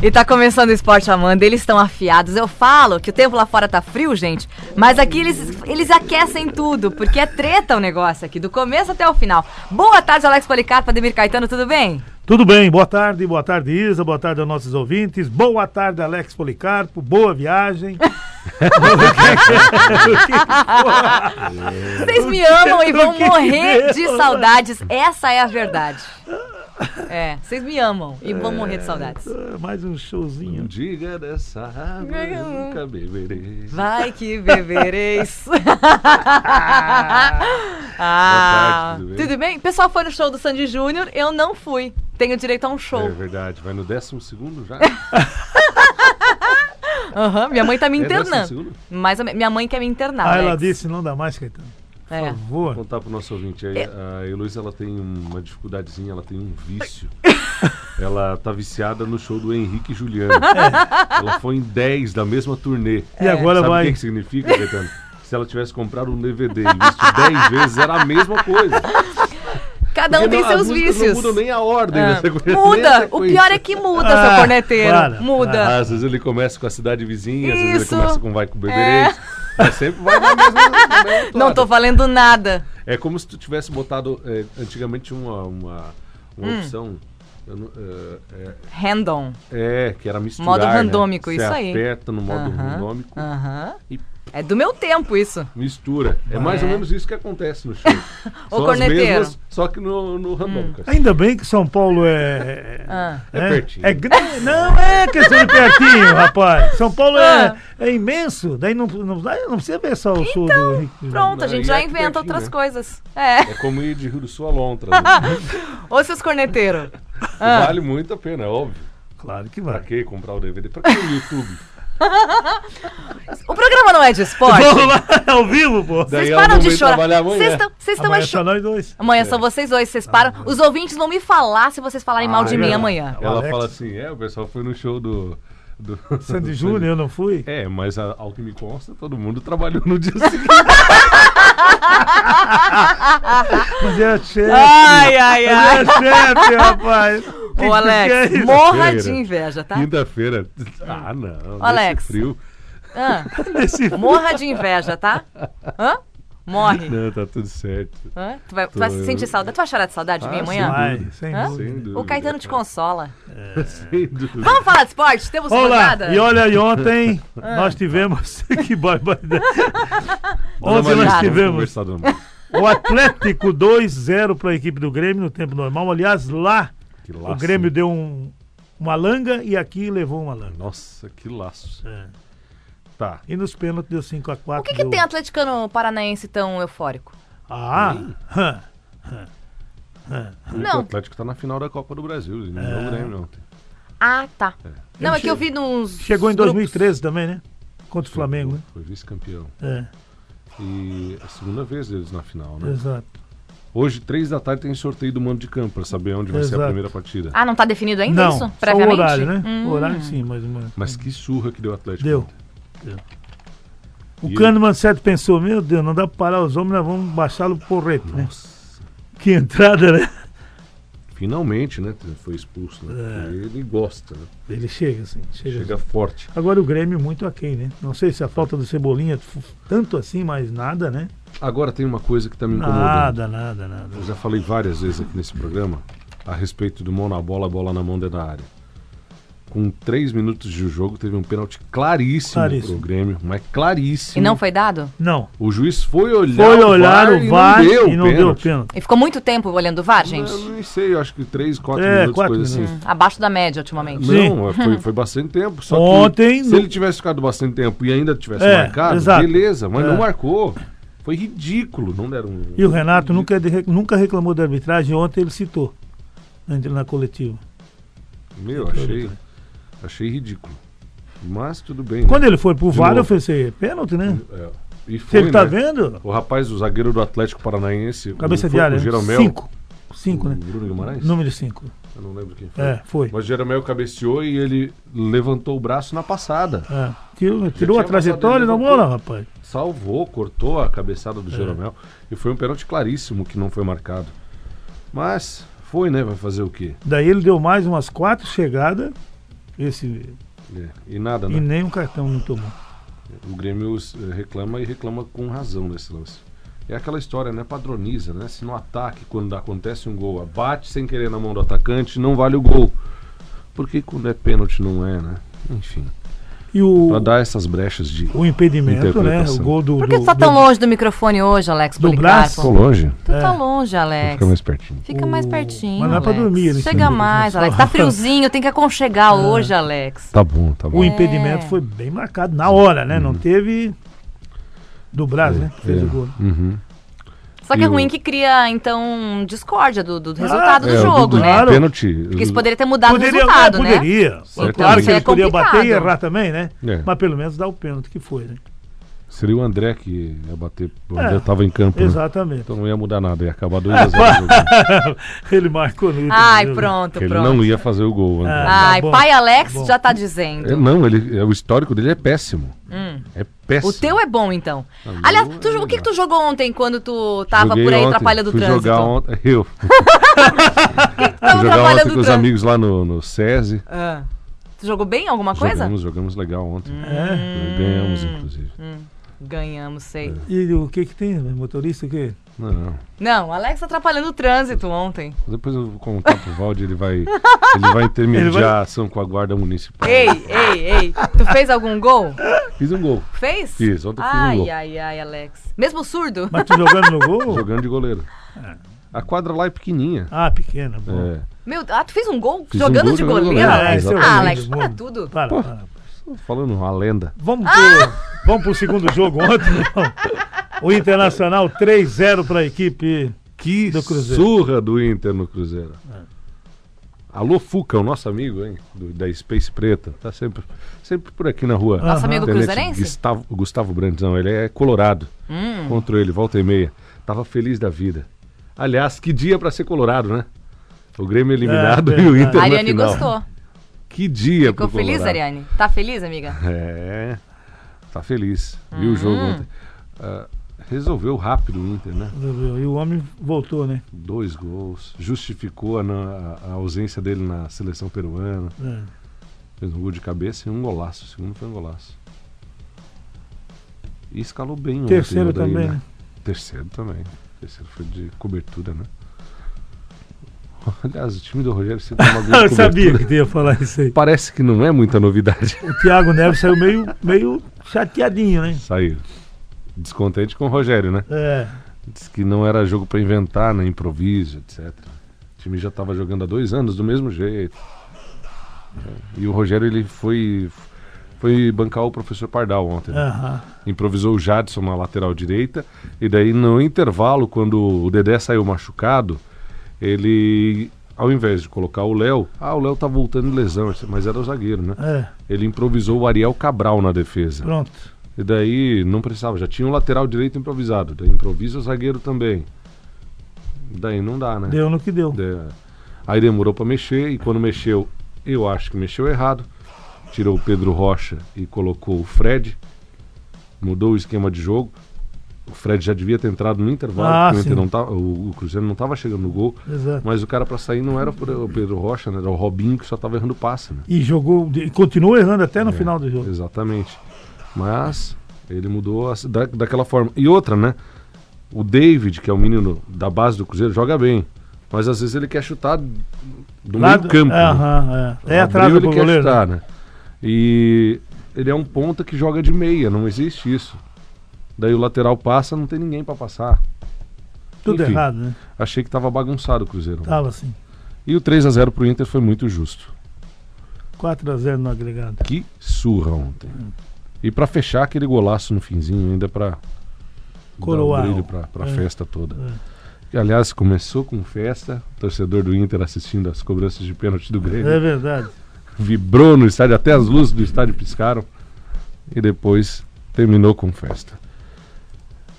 E tá começando o Esporte Amanda, eles estão afiados. Eu falo que o tempo lá fora tá frio, gente, mas aqui eles, eles aquecem tudo, porque é treta o negócio aqui, do começo até o final. Boa tarde, Alex Policarpo, Ademir Caetano, tudo bem? Tudo bem, boa tarde, boa tarde Isa, boa tarde aos nossos ouvintes, boa tarde Alex Policarpo, boa viagem. Vocês me amam e vão morrer de saudades, essa é a verdade. É, vocês me amam e vão morrer de saudades. Ah, Mais um showzinho. Diga dessa água, eu nunca beberei. Vai que bebereis. ah, tarde, tudo bem? tudo bem? O pessoal foi no show do Sandy Júnior, eu não fui. Tenho direito a um É show. verdade, vai no décimo segundo já? Aham, minha mãe tá me É internando. Mas mi- minha mãe quer me internar. Ah, ela Alex. disse, não dá mais, Caetano. Por É. favor. Vou contar pro nosso ouvinte aí. A Heloísa, ela tem uma dificuldadezinha, ela tem um vício. ela tá viciada no show do Henrique e Juliano. Ela foi em 10 da mesma turnê. E agora Sabe o vai. que, que significa, Caetano? Se ela tivesse comprado um DVD e visto 10 vezes, era a mesma coisa. Cada um Porque tem seus vícios. Não mudam nem a ordem Ah, da sequência. nem a Muda! O sequência. pior é que muda, Ah, seu corneteiro. para, muda. Ah, Às vezes ele começa com a cidade vizinha, às vezes ele Isso. começa com Vai com o Beberês. Mas sempre vai na mesma. na mesma Não tô valendo nada. É como se tu tivesse botado. é, antigamente uma, uma, uma Hum. opção. eu não- é, é, Random. é, que era misturar. Modo né? randômico, Você isso aí. aperta no modo Aham, randômico Aham. e É do meu tempo isso. mistura. É mais ou É. menos isso que acontece no show. Ô, São as corneteiro. Hum. mesmas, só que no, no randômico. Ainda bem que São Paulo é. Ah. É pertinho. É grande. Não é questão de pertinho, rapaz. São Paulo Ah. é, é imenso. Daí não, não, não precisa ver só o show do Henrique. Então, Pronto, a gente já é inventa pertinho, outras né? coisas. É. É como ir de Rio do Sul a Lontra. né? Ô, seus corneteiros. Ah. Vale muito a pena, é óbvio. Claro que Pra vai. que comprar o DVD? Pra que no YouTube? O programa não é de esporte. Vamos lá, ao vivo, pô. Daí Vocês param de chorar. trabalhar amanhã. Vocês estão vocês estão Amanhã dois. Amanhã são vocês dois, vocês param. Os ouvintes vão me falar se vocês falarem mal de Ah, mim é. amanhã. Ela Alex. fala assim, é, o pessoal foi no show do... do Sandy Júnior, eu não fui. É, mas a- ao que me consta, todo mundo trabalhou no dia seguinte. Mas é chefe. Ai, ai, Mas ai. é chefe, rapaz. Que que Ô, Alex, quer isso? morra de inveja, tá? Quinta-feira. Ah, não. nesse Alex. frio. Ah, Esse- morra de inveja, tá? Hã? Morre. Não, tá tudo certo. Hã? Tu vai, tu vai Tô- sentir saudade? Tu vai chorar de saudade de mim Ah, amanhã? Vai, sem Hã? Sem dúvida. O Caetano te consola. Sem dúvida. Vamos falar de esporte? Temos Olá, rodada? e olha aí, ontem Ah. nós tivemos. que barbaridade. Ontem nós tivemos o Atlético 2-0 para a equipe do Grêmio no tempo normal. Aliás, lá Que o laço. Grêmio deu um, uma langa e aqui levou uma langa. Nossa, que laço. É. Tá. E nos pênaltis deu 5x4. O que, que tem atleticano paranaense tão eufórico? Ah, hã. O Não. Atlético tá na final da Copa do Brasil. Ele não É. ganhou o Grêmio ontem. Ah, tá. Não, é que eu vi nos. chegou em grupos. 2013 também, né? Contra o Flamengo, né? Foi vice-campeão. É, E a segunda vez deles na final, né? exato. Hoje, três da tarde, tem sorteio do mando de campo pra saber onde vai ser a Exato. primeira partida. Ah, não tá definido ainda Não, isso? só o Previamente? horário, né? Hum. O horário sim, mas... mas- Mas que surra que deu o Atlético. Deu. ontem. O E Kahneman certo pensou, meu Deus, não dá pra parar os homens, nós vamos baixá-lo pro porrete, né? Nossa. Que entrada, né? Finalmente, né? Foi expulso, né? É. Ele gosta, né? Ele chega assim, chega, Chega assim. forte. Agora o Grêmio muito aquém, né? Não sei se a falta do Cebolinha, tanto assim, mas nada, né? Agora tem uma coisa que tá me incomodando. Nada, nada, nada. Eu já falei várias vezes aqui nesse programa a respeito do mão na bola, bola na mão dentro da área. Com três minutos de jogo, teve um pênalti claríssimo, Claríssimo. pro Grêmio, mas claríssimo. E não foi dado? Não. O juiz foi olhar, Foi olhar o VAR e não deu e não deu pênalti. pênalti. E ficou muito tempo olhando o VAR, gente? Eu não sei, eu acho que três, quatro É, minutos, quatro coisa minutos. assim. Abaixo da média ultimamente. Sim. Não, foi, foi bastante tempo. Só Ontem, que se ele tivesse ficado bastante tempo e ainda tivesse É, marcado, exato. beleza, mas É. não marcou. Foi ridículo, não deram um. E o Renato nunca, nunca reclamou da arbitragem, ontem ele citou na, na coletiva. Meu, achei, achei ridículo. Mas tudo bem. né? Quando ele foi pro VAR, eu pensei, pênalti, né? É. E foi, Você tá né? vendo? O rapaz, o zagueiro do Atlético Paranaense. Cabeça o- de área. O né? Jeromel. Cinco. Cinco, né? Bruno Guimarães? Número cinco. Eu não lembro quem foi. É, foi. Mas Jeromel cabeceou e ele levantou o braço na passada. É. Tirou, tirou a trajetória da bola, rapaz. Salvou, cortou a cabeçada É. do Jeromel. E foi um pênalti claríssimo que não foi marcado. Mas foi, né? Vai fazer o quê? Daí ele deu mais umas quatro chegadas. Esse, É, E nada, e né? nem um cartão não tomou. O Grêmio eh, reclama e reclama com razão nesse lance. É aquela história, né? Padroniza, né? Se no ataque, quando acontece um gol, bate sem querer na mão do atacante, não vale o gol. Porque quando é pênalti não é, né? Enfim. E o, Pra dar essas brechas de. o impedimento, né? O gol do. Por que do, tu tá tão do- longe do microfone hoje, Alex Do braço? Tô longe. Tu tá É. longe, Vou Alex. ficar mais pertinho. Fica mais pertinho. Mas não é pra dormir, ele Chega mais, né? Alex. Tá friozinho, tem que aconchegar hoje, Alex. Tá bom, tá bom. O É. impedimento foi bem marcado na hora, né? Não teve. Do Brasil, né? Fez É. o gol. Uhum. Só que E é o- ruim que cria, então, discórdia do, do resultado do É, o jogo, do né? claro. Pênalti. Porque isso poderia ter mudado Poderia, o resultado, é, né? poderia. Claro que Isso é podiam bater e errar também, né? É. Mas pelo menos dá o pênalti que foi, né? Seria o André que ia bater. O É. André tava em campo. né? Exatamente. Então não ia mudar nada, ia acabar 2x0 o jogo. ele marcou no Ai, jogo. pronto, Que ele pronto. não ia fazer o gol, André. Ah. Ai, Bom, pai Alex bom. já tá dizendo. É, não, ele, é, o histórico dele é péssimo. Hum. É péssimo. O teu é bom, então. Ah, Aliás, tu- é o que, que tu jogou ontem quando tu tava Joguei por aí ontem, atrapalhando o trânsito? jogar ontem. Eu. Tava fui jogar ontem com os amigos lá no, no SESI. Ah. Tu jogou bem alguma coisa? Jogamos, jogamos legal ontem. É. Ganhamos, inclusive. Ganhamos, sei. E o que que tem? Motorista o quê? Não, não. Não, o Alex atrapalhando o trânsito ontem. Depois eu vou contar pro Valde, ele vai, ele vai intermediar Ele vai- a ação com a guarda municipal. Ei, ei, ei. Tu fez algum gol? Fiz um gol, Fez? Fiz, ontem eu fiz um ai, gol. ai, ai, Alex. Mesmo surdo? Mas tu jogando no gol? jogando de goleiro. A quadra lá é pequenininha. Ah, pequena. Bom. É. Meu, ah, tu fez um gol Fiz um jogando gol de goleiro? goleiro, Alex? esse é ah, Alex, para tudo. Para, Pô. para. Tô falando uma lenda. Vamos Ah! pro, vamos pro segundo jogo ontem. não? O Internacional 3-0 para a equipe. Que Do Cruzeiro. surra do Inter no Cruzeiro. Alô, Fuca, o nosso amigo, hein? do- da Space Preta. Tá sempre, sempre por aqui na rua. Nosso amigo cruzeirense? Gustavo, Gustavo Brandes, não, ele é colorado. Hum. Contra ele, volta e meia. Tava feliz da vida. Aliás, que dia pra ser colorado, né? O Grêmio eliminado É, e o. Inter A na Ariane final. gostou. Que dia Ficou pro feliz, Colorado. Ariane? Tá feliz, amiga? É, tá feliz. Viu o jogo Hum. ontem. Ah, resolveu rápido o Inter, né? E o homem voltou, né? Dois gols. Justificou a, na- a ausência dele na seleção peruana. É. Fez um gol de cabeça e um golaço. O segundo foi um golaço. E escalou bem ontem. Terceiro o daí, também, né? Terceiro também. Terceiro foi de cobertura, né? Aliás, o time do Rogério tem uma Eu sabia que ia falar isso aí. Parece que não é muita novidade. O Thiago Neves saiu meio, meio chateadinho, né? Saiu. Descontente com o Rogério, né? É. Disse que não era jogo pra inventar, né? Improviso, etc. O time já estava jogando há dois anos do mesmo jeito. E o Rogério ele foi foi bancar o professor Pardal ontem. né? Aham. Improvisou o Jadson na lateral direita e daí no intervalo quando o Dedé saiu machucado, ele ao invés de colocar o Léo, ah, o Léo tá voltando de lesão, mas era o zagueiro, né? É. Ele improvisou o Ariel Cabral na defesa. Pronto. E daí não precisava, já tinha um lateral direito improvisado. Daí improvisa o zagueiro também. Daí não dá, né? Deu no que deu. De- Aí demorou pra mexer e quando mexeu, eu acho que mexeu errado. Tirou o Pedro Rocha e colocou o Fred. Mudou o esquema de jogo. O Fred já devia ter entrado no intervalo, Ah, o, não tava, o, o Cruzeiro não estava chegando no gol. Exato. Mas o cara pra sair não era o Pedro Rocha, né? era o Robinho que só tava errando passe. Né? E jogou, e continuou errando até no É, final do jogo. Exatamente. Mas ele mudou as- da, daquela forma. E outra, né? O David, que é o menino da base do Cruzeiro, joga bem. Mas às vezes ele quer chutar do Lá meio do- campo. né? É. É atrás do ele quer goleiro. né? chutar, né? E ele é um ponta que joga de meia, não existe isso. Daí o lateral passa, não tem ninguém pra passar. Tudo Enfim, errado, né? Achei que tava bagunçado o Cruzeiro. Tava assim. E o 3 a 0 pro Inter foi muito justo. 4x0 no agregado. Que surra ontem. E pra fechar aquele golaço no finzinho, ainda pra Coroar. um brilho pra, pra É. festa toda. É. Que, aliás, começou com festa, torcedor do Inter assistindo as cobranças de pênalti do Grêmio. É verdade. Vibrou no estádio, até as luzes do estádio piscaram. E depois terminou com festa.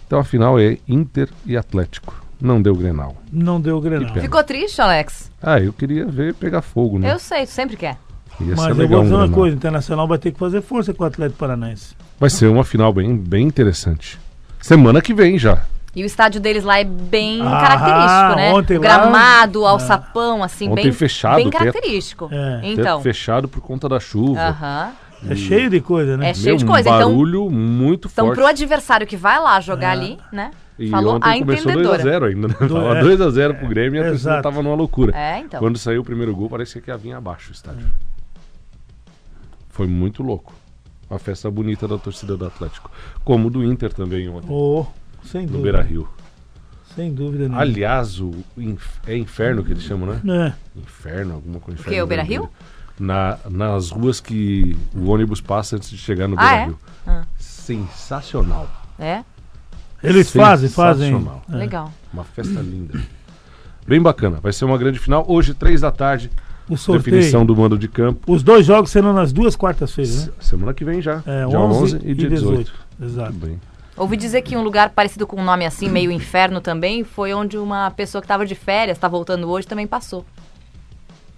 Então a final é Inter e Atlético. Não deu Grenal. Não deu Grenal. Ficou triste, Alex? Ah, eu queria ver pegar fogo, né? Eu sei, tu sempre quer. Ia Mas eu vou um dizer uma Grenal. coisa, o Internacional vai ter que fazer força com o Atlético Paranaense. Vai ser uma final bem, bem interessante. Semana que vem já. E o estádio deles lá é bem Ah, característico, né? ontem o lá- gramado, o alçapão, assim, Ontem bem, fechado bem o teto. característico. É. Então, Teto fechado por conta da chuva. aham. É cheio de coisa, né? É cheio de um coisa, então- barulho muito Então, forte. pro adversário que vai lá jogar ali, né? E falou ontem a começou entendedora. 2x0 ainda, né? Do- Tava é. 2x0 pro Grêmio e a torcida Exato. tava numa loucura. É, então. Quando saiu o primeiro gol, parecia que ia vir abaixo o estádio. Foi muito louco. Uma festa bonita da torcida do Atlético. Como do Inter também ontem, Oh, sem no dúvida. Beira Rio. Sem dúvida nenhuma. Aliás, o inf- é inferno que eles chamam, né? É. Inferno, alguma coisa. quê, o Beira Rio? Na, nas ruas que o ônibus passa antes de chegar no Ah, Beira é? Ah. Sensacional. É, Eles fazem, fazem. Sensacional. É. legal. Uma festa linda. Bem bacana. Vai ser uma grande final. Hoje, três da tarde, O sorteio. definição do mando de campo. Os dois jogos serão nas duas quartas-feiras, né? Se- Semana que vem já. É, dia 11, 11 e dia 18. Exato. Tudo bem. Ouvi dizer que um lugar parecido com um nome assim, meio inferno também, foi onde uma pessoa que estava de férias, tá voltando hoje, também passou.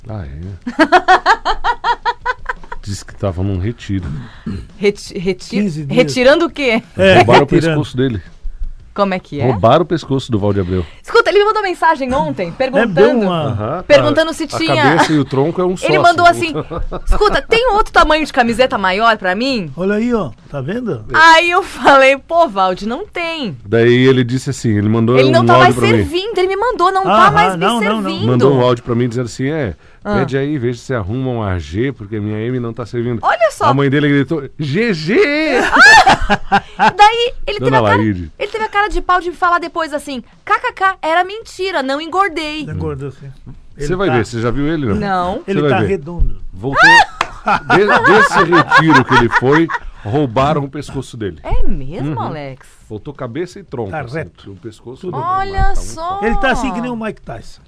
Ah, é. Diz que tava num retiro. Reti reti 15 dias. retirando o quê? É, Roubaram o tirando. pescoço dele. Como é que é? Roubaram o pescoço do Valde Abreu. Escuta, ele me mandou mensagem ontem, É, perguntando. deu uma... Perguntando a- se A tinha- cabeça e o tronco é um só. Ele mandou assim: escuta, tem outro tamanho de camiseta maior pra mim? Olha aí, ó. Tá vendo? Aí eu falei, pô, Valde, não tem. Daí ele disse assim, ele mandou Ele não um tá mais pra mim. servindo, ele me mandou, não Ah, tá mais me não, não, não. servindo. Mandou um áudio pra mim dizendo assim, é, Ah. pede aí, veja se arruma um AG, porque minha M não tá servindo. Olha só. A mãe dele gritou, GG! Daí ele teve, a cara, Laíde. ele teve a cara de pau de me falar depois assim: kkk, era mentira, não engordei. Engordou assim. Você Ele vai tá- ver, você já viu ele, não? Não. Ele Você tá ver. redondo. Voltou, de- desse retiro que ele foi, roubaram o pescoço dele. É mesmo, Uhum. Alex? Voltou cabeça e tronco. Tá assim, reto. O pescoço Tudo Olha tá um só. Ele tá assim que nem o Mike Tyson.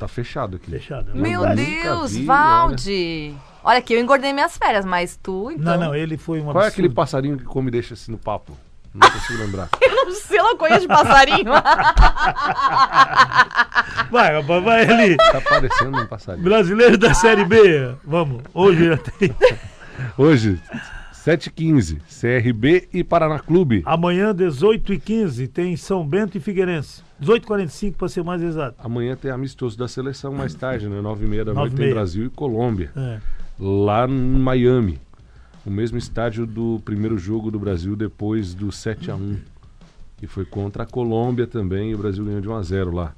Tá fechado aqui. Fechado. Meu Mas- Deus, vi, Valde. Olha aqui, eu engordei minhas férias, mas tu, então. Não, não, ele foi uma Qual é aquele passarinho que come e deixa assim no papo? Não consigo lembrar. Eu não sei, eu não conheço de passarinho. Vai, vai ali. Tá parecendo um passarinho. Brasileiro da Série B. Vamos, hoje já tem. Hoje, 7h15, CRB e Paraná Clube. Amanhã, 18h15, tem São Bento e Figueirense. 18h45 para ser mais exato. Amanhã tem amistoso da seleção mais tarde, né? 9h30 da noite 9h30. tem Brasil e Colômbia. É. Lá em Miami. O mesmo estádio do primeiro jogo do Brasil depois do 7x1. Que foi contra a Colômbia também e o Brasil ganhou de 1x0 lá.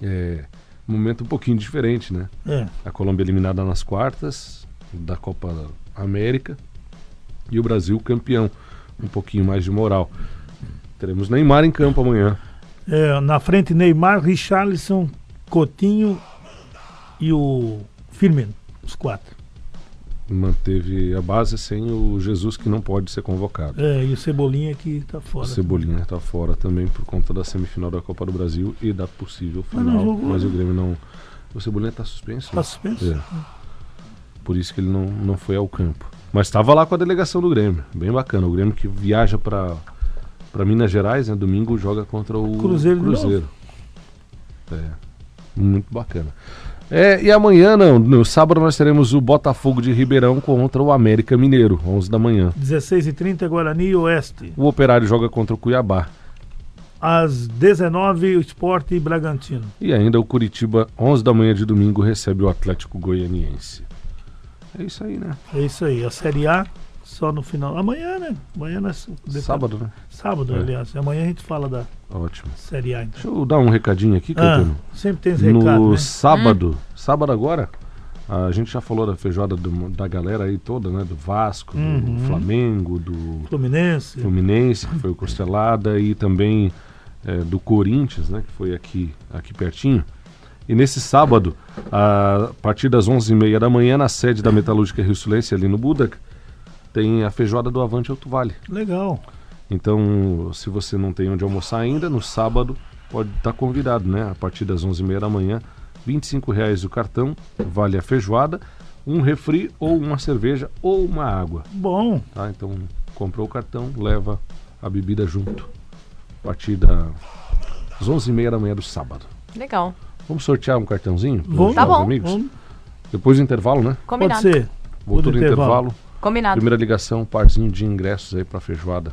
É. Momento um pouquinho diferente, né? É. A Colômbia eliminada nas quartas da Copa América e o Brasil campeão. Um pouquinho mais de moral. Teremos Neymar em campo amanhã. É, na frente, Neymar, Richarlison, Coutinho e o Firmino. Os quatro. Manteve a base sem o Jesus que não pode ser convocado. É, e o Cebolinha que tá O fora. Cebolinha está fora também por conta da semifinal da Copa do Brasil e da possível Mas final. jogou, Mas o né? Grêmio não. O Cebolinha está suspenso. Tá né? suspenso? É. Por isso que ele não, não foi ao campo. Mas estava lá com a delegação do Grêmio. Bem bacana. O Grêmio que viaja para para Minas Gerais, né? Domingo joga contra o Cruzeiro Cruzeiro. É. Muito bacana. É, e amanhã, não, no sábado nós teremos o Botafogo de Ribeirão contra o América Mineiro, 11 da manhã. 16h30, Guarani e Oeste. O Operário joga contra o Cuiabá. Às 19 o Esporte e Bragantino. E ainda o Curitiba, 11 da manhã de domingo, recebe o Atlético Goianiense. É isso aí, né? É isso aí. A Série A só no final. Amanhã, né? Amanhã nós. depois- Sábado, né? Sábado, É. aliás. Amanhã a gente fala da Ótimo. Série A, então. Deixa eu dar um recadinho aqui, Ah, Caetano. sempre tem esse no recado, né? sábado, sábado agora, a gente já falou da feijoada do- da galera aí toda, né? Do Vasco, Uhum. do Flamengo, do Fluminense. Fluminense, que foi o Costelada, e também é, do Corinthians, né? Que foi aqui, aqui pertinho. E nesse sábado, a partir das 11h30 da manhã, na sede da Metalúrgica Rio Sulense, ali no Budak, tem a feijoada do Avante Alto Vale. Legal. Então, se você não tem onde almoçar ainda, no sábado pode estar convidado, né? A partir das 11h30 da manhã, 25 reais o cartão, vale a feijoada, um refri ou uma cerveja ou uma água, Bom. tá? Então, comprou o cartão, leva a bebida junto. a partir da- das 11h30 da manhã do sábado. Legal. Vamos sortear um cartãozinho? Vamos. Tá nossos bom. amigos? Vamos- Depois do intervalo, né? Combinado. Pode ser. Voltou do intervalo. intervalo. Combinado. Primeira ligação, um parzinho de ingressos aí pra feijoada.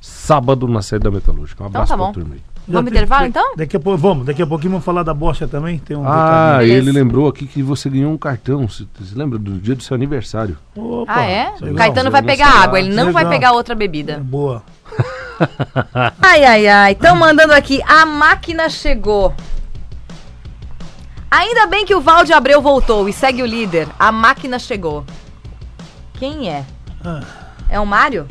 Sábado na sede da Metalúrgica. Um Então abraço tá pra bom. turma aí. Vamos intervalo, então? Daqui a pouco, vamos. Daqui a pouquinho vamos falar da bocha também. Tem um Ah, ele lembrou aqui que você ganhou um cartão. Você você lembra do dia do seu aniversário? Opa, Ah, é? legal. O Caetano vai pegar água, ele não vai pegar outra bebida. Boa. Ai, ai, ai. Estão mandando aqui. A máquina chegou. Ainda bem que o Valde Abreu voltou e segue o líder. A máquina chegou. Quem é? Ah. É o Mário?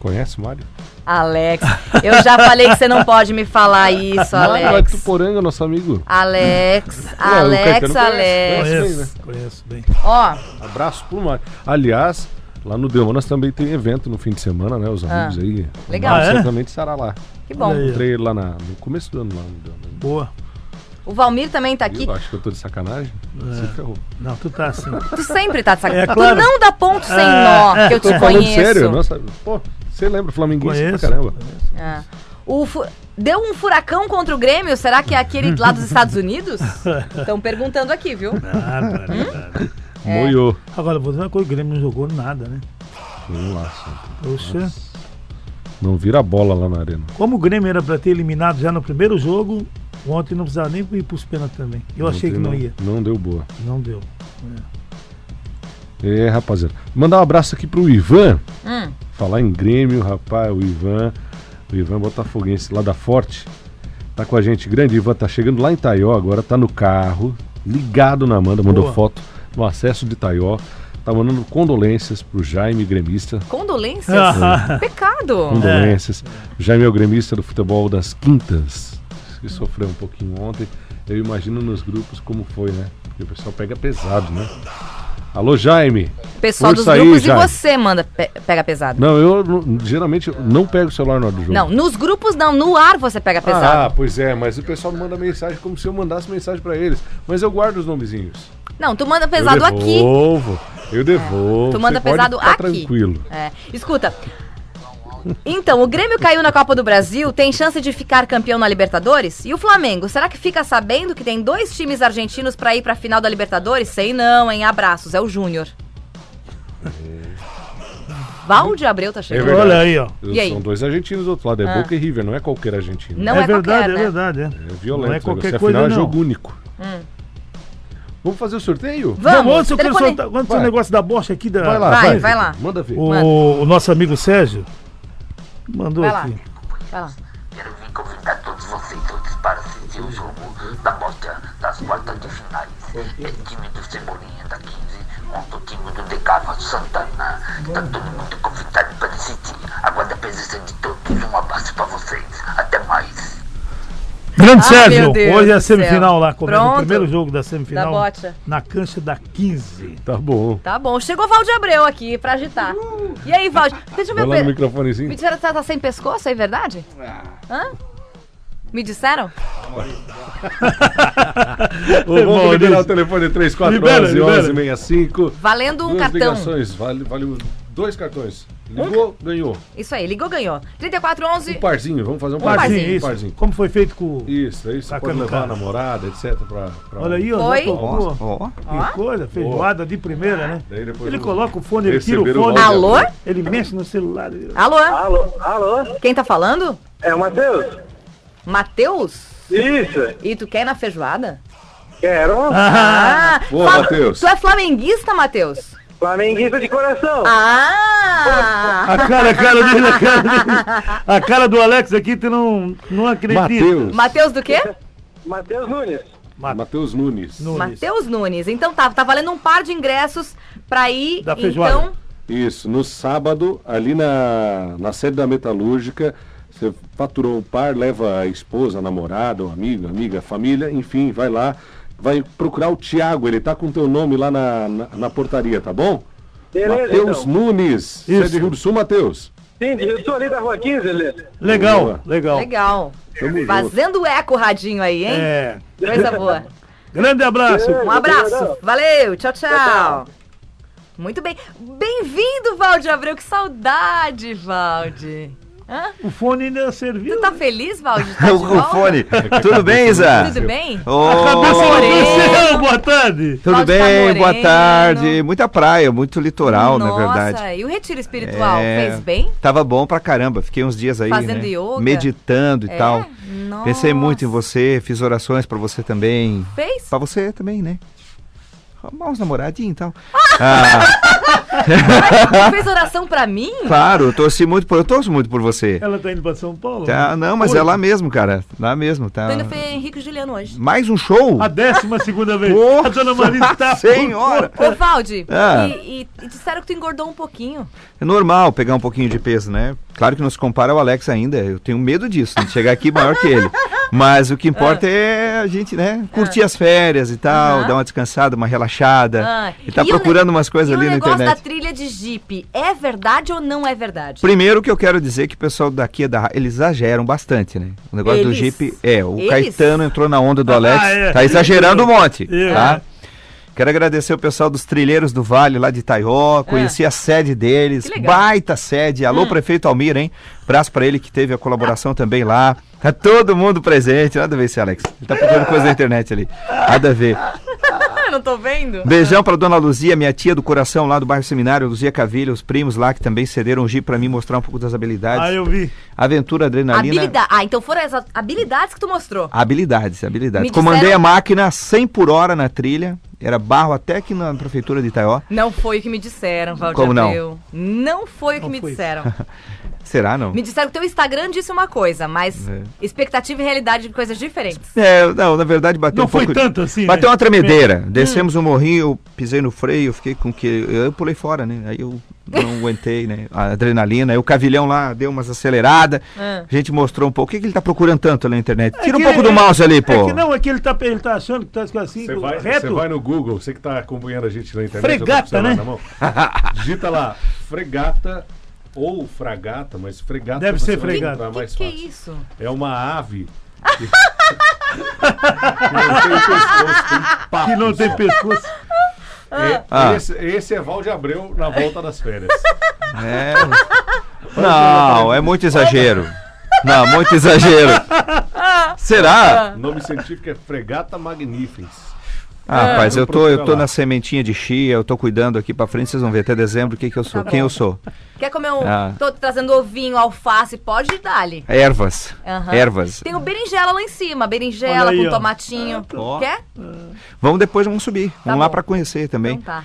Conhece, Mário? Alex. Eu já falei que você não pode me falar isso, Mário é Alex. Tuporanga, nosso amigo. Alex, Ué, o Alex, Alex. conhece. Conheço, conheço bem. Ó, Abraço pro Mário. Aliás, lá no Delmanas também tem evento no fim de semana, né? Os amigos aí. Ah, legal. O Mário Ah, é? certamente estará lá. que bom. Aí. Ele lá na- no começo do ano. Lá no. Boa. O Valmir também tá aqui. Eu acho que eu tô de sacanagem. Se ferrou. Não, tu tá assim. Tu sempre tá de sacanagem. É, claro. Tu não dá ponto sem É, nó, é, que eu Tô te conheço. sério. Nossa, pô, você lembra flamenguista pra caramba. É. O fu- Deu um furacão contra o Grêmio? Será que é aquele lá dos Estados Unidos? Estão perguntando aqui, viu? Nada, nada. É. Moiou. Agora, vou dizer uma coisa: o Grêmio não jogou nada, né? Poxa. Não vira a bola lá na arena. Como o Grêmio era pra ter eliminado já no primeiro jogo, ontem não precisava nem ir pros pênaltis também. Eu achei que Ontem não ia. Não deu boa. Não deu. É, rapaziada. Mandar um abraço aqui pro Ivan. Hum. Falar em Grêmio, rapaz, o Ivan. O Ivan Botafoguense lá da Forte. Tá com a gente. Grande Ivan, tá chegando lá em Taió agora, tá no carro, ligado na Amanda, mandou Boa. foto no acesso de Taió. Tá mandando condolências pro Jaime, gremista. Condolências? Ah, Pecado. Condolências. Jaime é o gremista do futebol das quintas, que sofreu um pouquinho ontem. Eu imagino nos grupos como foi, né? Porque o pessoal pega pesado, né? Alô, Jaime. Pessoal dos aí, grupos e Jaime. você manda pe- pega pesado. Não, eu geralmente eu não pego o celular na hora do jogo. Não, nos grupos não, no ar você pega Ah, pesado. pois é, mas o pessoal manda mensagem como se eu mandasse mensagem pra eles. Mas eu guardo os nomezinhos. Não, tu manda pesado eu aqui. devolvo, Eu devolvo. Tu manda pesado aqui. tranquilo. É. Escuta. Então, o Grêmio caiu na Copa do Brasil, tem chance de ficar campeão na Libertadores? E o Flamengo, será que fica sabendo que tem dois times argentinos pra ir pra final da Libertadores? Sei não, hein? Abraços, é o Júnior. Valde Abreu tá chegando. É. Olha aí, ó. E aí? São dois argentinos do outro lado. É Ah. Boca e River, não é qualquer argentino. Não é, é, verdade, qualquer, é né? verdade. É. É violento. Não é qualquer coisa, Afinal, é não. jogo único. Hum. Vamos fazer o sorteio? Vamos, antes eu quero soltar, antes o negócio da bocha aqui da. Vai lá, Vai, vai. vai lá. Manda ver. O, o nosso amigo Sérgio mandou Vai lá. aqui. Vai lá. Quero vir convidar todos vocês todos para assistir o jogo da bosta das quartas de finais. Esse time do Cebolinha da 15 contra o time do De Carlos Santana. Está todo mundo convidado para assistir. Aguardo a presença de todos. Um abraço para vocês. Até mais. Grande Ah, Sérgio, hoje é a semifinal céu. lá, como é o primeiro jogo da semifinal. Da. Na cancha da 15. Tá bom. Tá bom, chegou o Valde Abreu aqui pra agitar. E aí, Valde? Deixa eu ver. Vai lá no Me microfonezinho. disseram que tá, tá sem pescoço, é verdade? Hã? Me disseram? Vamos liberar o telefone 3411 Libera, libera. 1165. Valendo um Duas cartão. ligações, vale, vale dois cartões. Ligou, ganhou. Isso aí, ligou, ganhou. 3411. Um parzinho, vamos fazer um, Um parzinho. parzinho. Isso. parzinho. Como foi feito com. Isso, aí você Sacando pode levar a namorada, etc. Pra, pra- Olha aí, ó. Foi? tocou. Ó, Que coisa, feijoada de primeira, né? Daí depois Ele eu- coloca o fone, ele tira o fone. Alô? Ele mexe no celular. ele- Alô? Alô, alô, Quem tá falando? é o Matheus? Matheus? Isso, E tu quer ir na feijoada? quero. Ah! Boa, Fla- Matheus. Tu é flamenguista, Matheus? Flamenguista de coração. Ah! A cara, a cara dele, a cara dele. A cara do Alex aqui, tu não, não acredita. Matheus. Matheus do quê? Matheus Nunes. Matheus Nunes. Nunes. Matheus Nunes. Então tá, tá valendo um par de ingressos pra ir. Da feijoada. Então, Isso, no sábado, ali na, na sede da Metalúrgica, você faturou um par, leva a esposa, a namorada, o amigo, amiga, família, enfim, vai lá, vai procurar o Tiago, ele tá com teu nome lá na, na, na portaria, tá bom? Beleza, Matheus então. Nunes, você é de Rio do Sul, Matheus? Sim, eu sou ali da rua 15, Lê. Legal, Boa. legal. legal. Tamo junto. Fazendo eco o radinho aí, hein? É. Coisa boa. Grande abraço. Um abraço. Valeu. Tchau, tchau. Muito bem. Bem-vindo, Valde Abreu. Que saudade, Valde. O fone ainda serviu. Tu tá feliz, Valde? de tá o, fone. Tudo bem, Isa? Tudo bem? Ô, Cabeça Moreno. do boa tarde. Tudo Valde tá bem, boa moreno. tarde. Muita praia, muito litoral, na verdade. Nossa, e o retiro espiritual É, fez bem? Tava bom pra caramba. Fiquei uns dias aí, Fazendo né, yoga? meditando e É? tal. Nossa. Pensei muito em você, fiz orações pra você também. Fez? Pra você também, né? Arrumar uns namoradinhos e tal. Ah, fez oração pra mim? claro, eu torci muito por, eu torço muito por você. Ela tá indo pra São Paulo? Tá, não, mas Hoje. é lá mesmo, cara. Lá mesmo, tá. Tô indo ver Henrique e Juliano hoje. Mais um show? A décima segunda vez. Nossa a dona Marisa tá. Senhora! Ô, Valde, Ah. e, e- e disseram que tu engordou um pouquinho. É normal pegar um pouquinho de peso, né? Claro que não se compara ao Alex ainda. Eu tenho medo disso, de chegar aqui maior que ele. Mas o que importa é a gente, né? Curtir as férias e tal, Aham. dar uma descansada, uma relaxada. Ah, E tá e o procurando ne- umas coisas e ali o na negócio internet. da trilha de Jeep, é verdade ou não é verdade? Primeiro que eu quero dizer que o pessoal daqui é da eles exageram bastante, né? O negócio do Eles? Jeep é, o Eles? Caetano entrou na onda do Alex, Ah, é. tá exagerando um monte, É. tá? Quero agradecer o pessoal dos Trilheiros do Vale lá de Itaió, conheci a sede deles, Ah. Baita sede. Alô, Hum. prefeito Almir, hein? Abraço pra ele que teve a colaboração também lá. Tá todo mundo presente, nada a ver esse Alex. Ele tá procurando coisa na internet ali. Nada a ver. Ah, não tô vendo. Beijão pra dona Luzia, minha tia do coração lá do bairro Seminário, Luzia Cavilha, os primos lá que também cederam o Jeep pra mim mostrar um pouco das habilidades. Ah, eu vi. Aventura, adrenalina. Habilidade. Ah, então foram as habilidades que tu mostrou. Habilidades, habilidades. Me Comandei disseram- a máquina 100 por hora na trilha. Era barro até aqui na prefeitura de Itaió. Não foi o que me disseram, Valdir Como não? Abreu. Não foi o que Não me foi. disseram. Será, não? me disseram que teu Instagram disse uma coisa, mas É. expectativa e realidade de coisas diferentes. É, não, na verdade bateu Não um foi pouco... tanto assim, Bateu né? uma tremedeira. Descemos um morrinho, eu pisei no freio, eu fiquei com que... Eu pulei fora, né? Aí eu não aguentei, né? A adrenalina. Aí o cavilhão lá deu umas aceleradas. Ah. A gente mostrou um pouco. O que, que ele tá procurando tanto na internet? É Tira um que- pouco do mouse ali, pô. É que não, é que ele tá, ele tá achando que tá assim, Você vai, reto. você vai no Google, você que tá acompanhando a gente na internet. Fregata, né? Digita lá, fregata ou fragata, mas fregata Deve ser fregata. O mais que, que é fácil. isso? É uma ave. que- que não tem pescoço, tem papo Que não tem pescoço. É, Ah. esse, esse é Valde Abreu na volta das férias. É. Não, é muito exagero. Não, muito exagero. Será? O nome científico é Fregata Magnifens. Ah, rapaz, eu tô, eu tô lá. na sementinha de chia, eu tô cuidando aqui pra frente, vocês vão ver até dezembro o que que eu sou, Tá quem eu sou. Quer comer um. Ah. Tô trazendo ovinho, alface, pode dar-lhe. Ervas, Aham. ervas. Tem o berinjela lá em cima, berinjela aí, com ó. tomatinho. Ó. Quer? Vamos depois, vamos subir, vamos lá bom. pra conhecer também. Então tá.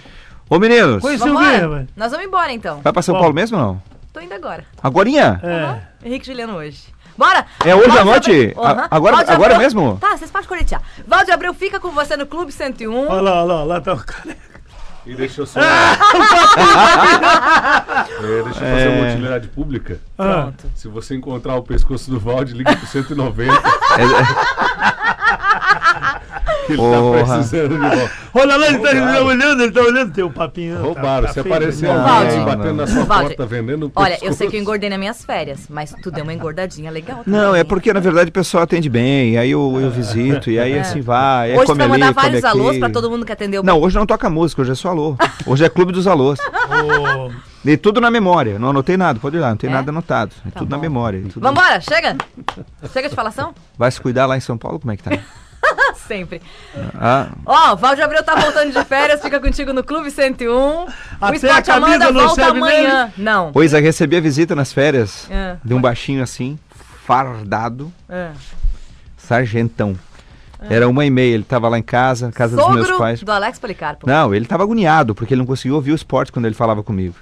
Ô meninos, Conheci quê, velho? Nós vamos embora então. vai pra São Bom. Paulo mesmo ou não? Tô indo agora. Agorinha? É. Henrique e Juliano hoje. Bora! É hoje Valde à noite? Abreu- Aham. agora- Valde agora Abreu- mesmo? Tá, vocês podem coletear. Valde Abreu fica com você no Clube 101. Olha lá, olha lá, lá tá o cara. E deixa eu só. é, deixa eu fazer uma utilidade pública. Ah, Se você encontrar o pescoço do Valde, liga pro 190. que ele Porra. tá precisando de olha lá, ele tá Roubaram. olhando, ele tá olhando, tem o papinho. Roubaram. tá- tá Se feio, aparecer? Valde. alguém batendo na sua Valde. porta vendendo Olha, eu pescoço- sei que eu engordei nas minhas férias, mas tu deu uma engordadinha legal. Não, também. é porque na verdade o pessoal atende bem, aí eu, eu visito, e aí assim vai, Hoje tu come vai ali, mandar come vários alôs pra todo mundo que atendeu. Não, hoje não toca música, hoje é só alô. Hoje é clube dos alôs. E tudo na memória, não anotei nada, pode ir lá, não tem É? nada anotado. É Tá tudo na bom. memória. tudo- Vambora, chega! Chega de falação? Vai se cuidar lá em São Paulo, como é que tá? Sempre. Ah, Ó, Valde Abreu tá voltando de férias, fica contigo no Clube 101. o Até Esporte a camisa Amanda não volta amanhã. Não. pois é, recebi a visita nas férias É. de um baixinho assim, fardado, É. sargentão. Era uma e meia, ele tava lá em casa, casa dos meus Sogro pais. do Alex Policarpo. Não, ele tava agoniado, porque ele não conseguia ouvir o esporte quando ele falava comigo.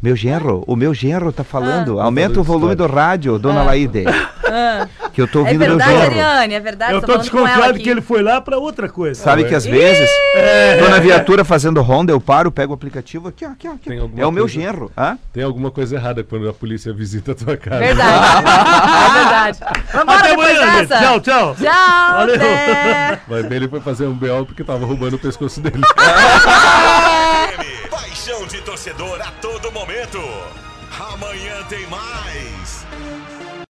Meu genro, o meu genro tá falando, aumenta o volume do rádio, dona Laide. Que eu tô É ouvindo meu verdade, genro. Ariane, é verdade. eu tô tô desconfiado que ele foi lá pra outra coisa. Sabe que às vezes, tô na viatura fazendo ronda, eu paro, pego o aplicativo aqui, ó, aqui, ó, aqui. É o meu coisa- genro. Hã? Tem alguma coisa errada quando a polícia visita a tua casa. Verdade. é verdade. Vambora Até amanhã, dessa. Tchau, tchau. Tchau, Valeu. até. Mas bem, ele foi fazer um BO porque tava roubando o pescoço dele. Paixão de torcedor a todo momento.